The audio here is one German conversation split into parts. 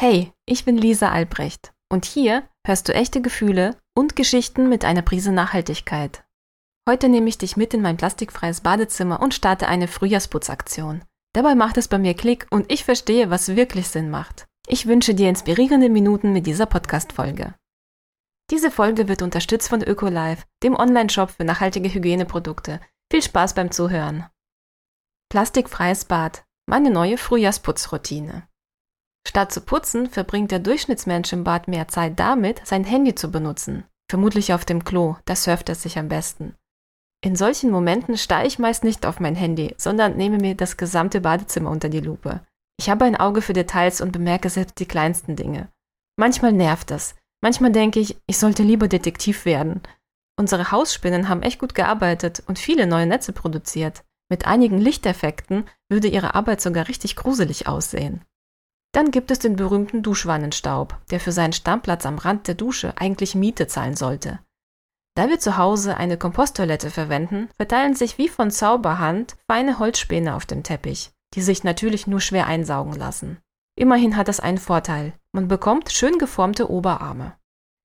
Hey, ich bin Lisa Albrecht und hier hörst du echte Gefühle und Geschichten mit einer Prise Nachhaltigkeit. Heute nehme ich dich mit in mein plastikfreies Badezimmer und starte eine Frühjahrsputzaktion. Dabei macht es bei mir Klick und ich verstehe, was wirklich Sinn macht. Ich wünsche dir inspirierende Minuten mit dieser Podcast-Folge. Diese Folge wird unterstützt von Ökolife, dem Online-Shop für nachhaltige Hygieneprodukte. Viel Spaß beim Zuhören. Plastikfreies Bad. Meine neue Frühjahrsputzroutine. Statt zu putzen, verbringt der Durchschnittsmensch im Bad mehr Zeit damit, sein Handy zu benutzen. Vermutlich auf dem Klo, da surft er sich am besten. In solchen Momenten starre ich meist nicht auf mein Handy, sondern nehme mir das gesamte Badezimmer unter die Lupe. Ich habe ein Auge für Details und bemerke selbst die kleinsten Dinge. Manchmal nervt das. Manchmal denke ich, ich sollte lieber Detektiv werden. Unsere Hausspinnen haben echt gut gearbeitet und viele neue Netze produziert. Mit einigen Lichteffekten würde ihre Arbeit sogar richtig gruselig aussehen. Dann gibt es den berühmten Duschwannenstaub, der für seinen Stammplatz am Rand der Dusche eigentlich Miete zahlen sollte. Da wir zu Hause eine Komposttoilette verwenden, verteilen sich wie von Zauberhand feine Holzspäne auf dem Teppich, die sich natürlich nur schwer einsaugen lassen. Immerhin hat das einen Vorteil. Man bekommt schön geformte Oberarme.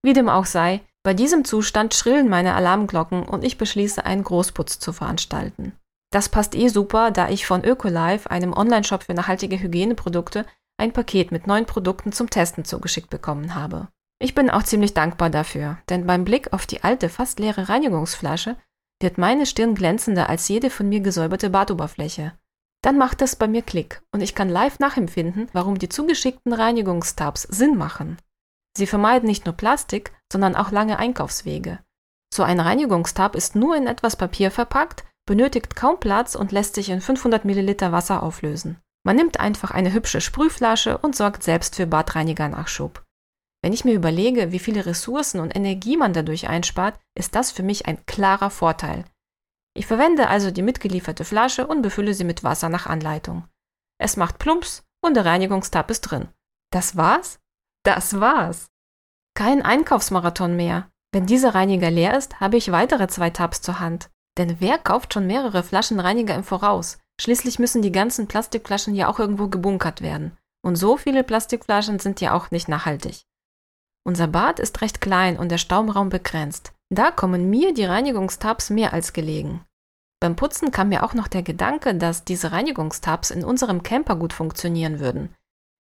Wie dem auch sei, bei diesem Zustand schrillen meine Alarmglocken und ich beschließe, einen Großputz zu veranstalten. Das passt eh super, da ich von Ökolife, einem Onlineshop für nachhaltige Hygieneprodukte, ein Paket mit neuen Produkten zum Testen zugeschickt bekommen habe. Ich bin auch ziemlich dankbar dafür, denn beim Blick auf die alte, fast leere Reinigungsflasche wird meine Stirn glänzender als jede von mir gesäuberte Badoberfläche. Dann macht es bei mir Klick und ich kann live nachempfinden, warum die zugeschickten Reinigungstabs Sinn machen. Sie vermeiden nicht nur Plastik, sondern auch lange Einkaufswege. So ein Reinigungstab ist nur in etwas Papier verpackt, benötigt kaum Platz und lässt sich in 500 Milliliter Wasser auflösen. Man nimmt einfach eine hübsche Sprühflasche und sorgt selbst für Badreinigernachschub. Wenn ich mir überlege, wie viele Ressourcen und Energie man dadurch einspart, ist das für mich ein klarer Vorteil. Ich verwende also die mitgelieferte Flasche und befülle sie mit Wasser nach Anleitung. Es macht Plumps und der Reinigungstab ist drin. Das war's? Das war's. Kein Einkaufsmarathon mehr. Wenn dieser Reiniger leer ist, habe ich weitere zwei Tabs zur Hand. Denn wer kauft schon mehrere Flaschen Reiniger im Voraus? Schließlich müssen die ganzen Plastikflaschen ja auch irgendwo gebunkert werden. Und so viele Plastikflaschen sind ja auch nicht nachhaltig. Unser Bad ist recht klein und der Stauraum begrenzt. Da kommen mir die Reinigungstabs mehr als gelegen. Beim Putzen kam mir auch noch der Gedanke, dass diese Reinigungstabs in unserem Camper gut funktionieren würden.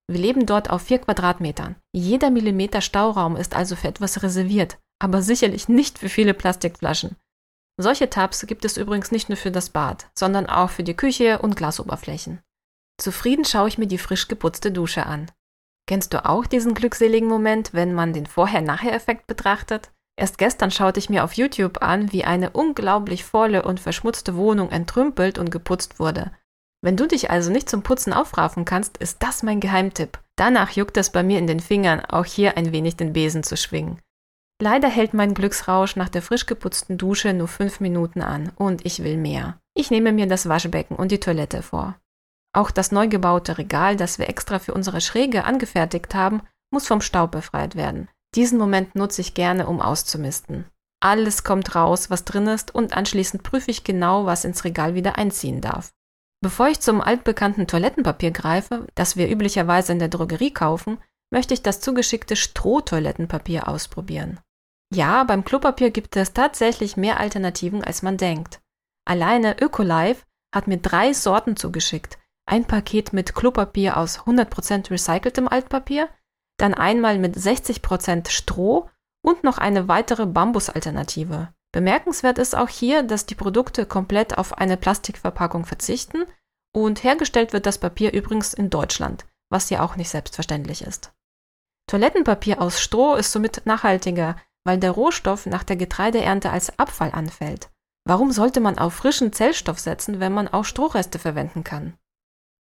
Wir leben dort auf vier Quadratmetern. Jeder Millimeter Stauraum ist also für etwas reserviert, aber sicherlich nicht für viele Plastikflaschen. Solche Tabs gibt es übrigens nicht nur für das Bad, sondern auch für die Küche und Glasoberflächen. Zufrieden schaue ich mir die frisch geputzte Dusche an. Kennst du auch diesen glückseligen Moment, wenn man den Vorher-Nachher-Effekt betrachtet? Erst gestern schaute ich mir auf YouTube an, wie eine unglaublich volle und verschmutzte Wohnung entrümpelt und geputzt wurde. Wenn du dich also nicht zum Putzen aufraffen kannst, ist das mein Geheimtipp. Danach juckt es bei mir in den Fingern, auch hier ein wenig den Besen zu schwingen. Leider hält mein Glücksrausch nach der frisch geputzten Dusche nur fünf Minuten an und ich will mehr. Ich nehme mir das Waschbecken und die Toilette vor. Auch das neu gebaute Regal, das wir extra für unsere Schräge angefertigt haben, muss vom Staub befreit werden. Diesen Moment nutze ich gerne, um auszumisten. Alles kommt raus, was drin ist, und anschließend prüfe ich genau, was ins Regal wieder einziehen darf. Bevor ich zum altbekannten Toilettenpapier greife, das wir üblicherweise in der Drogerie kaufen, möchte ich das zugeschickte Strohtoilettenpapier ausprobieren. Ja, beim Klopapier gibt es tatsächlich mehr Alternativen, als man denkt. Alleine Ökolife hat mir drei Sorten zugeschickt. Ein Paket mit Klopapier aus 100% recyceltem Altpapier, dann einmal mit 60% Stroh und noch eine weitere Bambusalternative. Bemerkenswert ist auch hier, dass die Produkte komplett auf eine Plastikverpackung verzichten und hergestellt wird das Papier übrigens in Deutschland, was ja auch nicht selbstverständlich ist. Toilettenpapier aus Stroh ist somit nachhaltiger, weil der Rohstoff nach der Getreideernte als Abfall anfällt. Warum sollte man auf frischen Zellstoff setzen, wenn man auch Strohreste verwenden kann?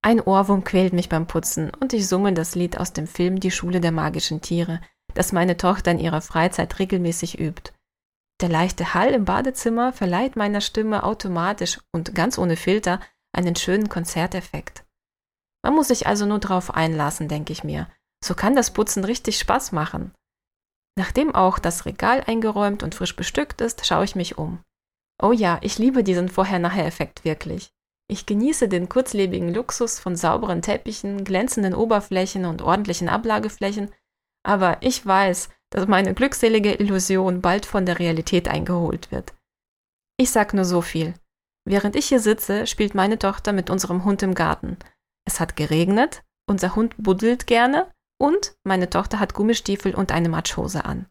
Ein Ohrwurm quält mich beim Putzen und ich summe das Lied aus dem Film Die Schule der magischen Tiere, das meine Tochter in ihrer Freizeit regelmäßig übt. Der leichte Hall im Badezimmer verleiht meiner Stimme automatisch und ganz ohne Filter einen schönen Konzerteffekt. Man muss sich also nur darauf einlassen, denke ich mir. So kann das Putzen richtig Spaß machen. Nachdem auch das Regal eingeräumt und frisch bestückt ist, schaue ich mich um. Oh ja, ich liebe diesen Vorher-Nachher-Effekt wirklich. Ich genieße den kurzlebigen Luxus von sauberen Teppichen, glänzenden Oberflächen und ordentlichen Ablageflächen, aber ich weiß, dass meine glückselige Illusion bald von der Realität eingeholt wird. Ich sag nur so viel. Während ich hier sitze, spielt meine Tochter mit unserem Hund im Garten. Es hat geregnet, unser Hund buddelt gerne und meine Tochter hat Gummistiefel und eine Matschhose an.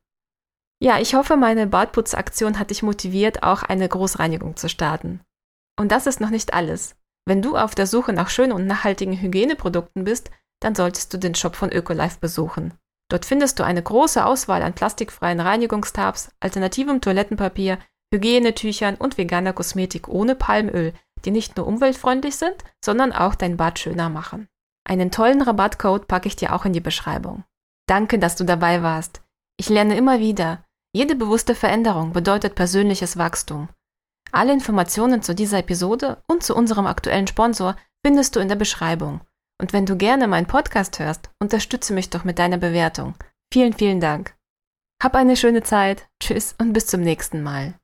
Ja, ich hoffe, meine Badputzaktion hat dich motiviert, auch eine Großreinigung zu starten. Und das ist noch nicht alles. Wenn du auf der Suche nach schönen und nachhaltigen Hygieneprodukten bist, dann solltest du den Shop von Ökolife besuchen. Dort findest du eine große Auswahl an plastikfreien Reinigungstabs, alternativem Toilettenpapier, Hygienetüchern und veganer Kosmetik ohne Palmöl, die nicht nur umweltfreundlich sind, sondern auch dein Bad schöner machen. Einen tollen Rabattcode packe ich dir auch in die Beschreibung. Danke, dass du dabei warst. Ich lerne immer wieder. Jede bewusste Veränderung bedeutet persönliches Wachstum. Alle Informationen zu dieser Episode und zu unserem aktuellen Sponsor findest du in der Beschreibung. Und wenn du gerne meinen Podcast hörst, unterstütze mich doch mit deiner Bewertung. Vielen, vielen Dank. Hab eine schöne Zeit. Tschüss und bis zum nächsten Mal.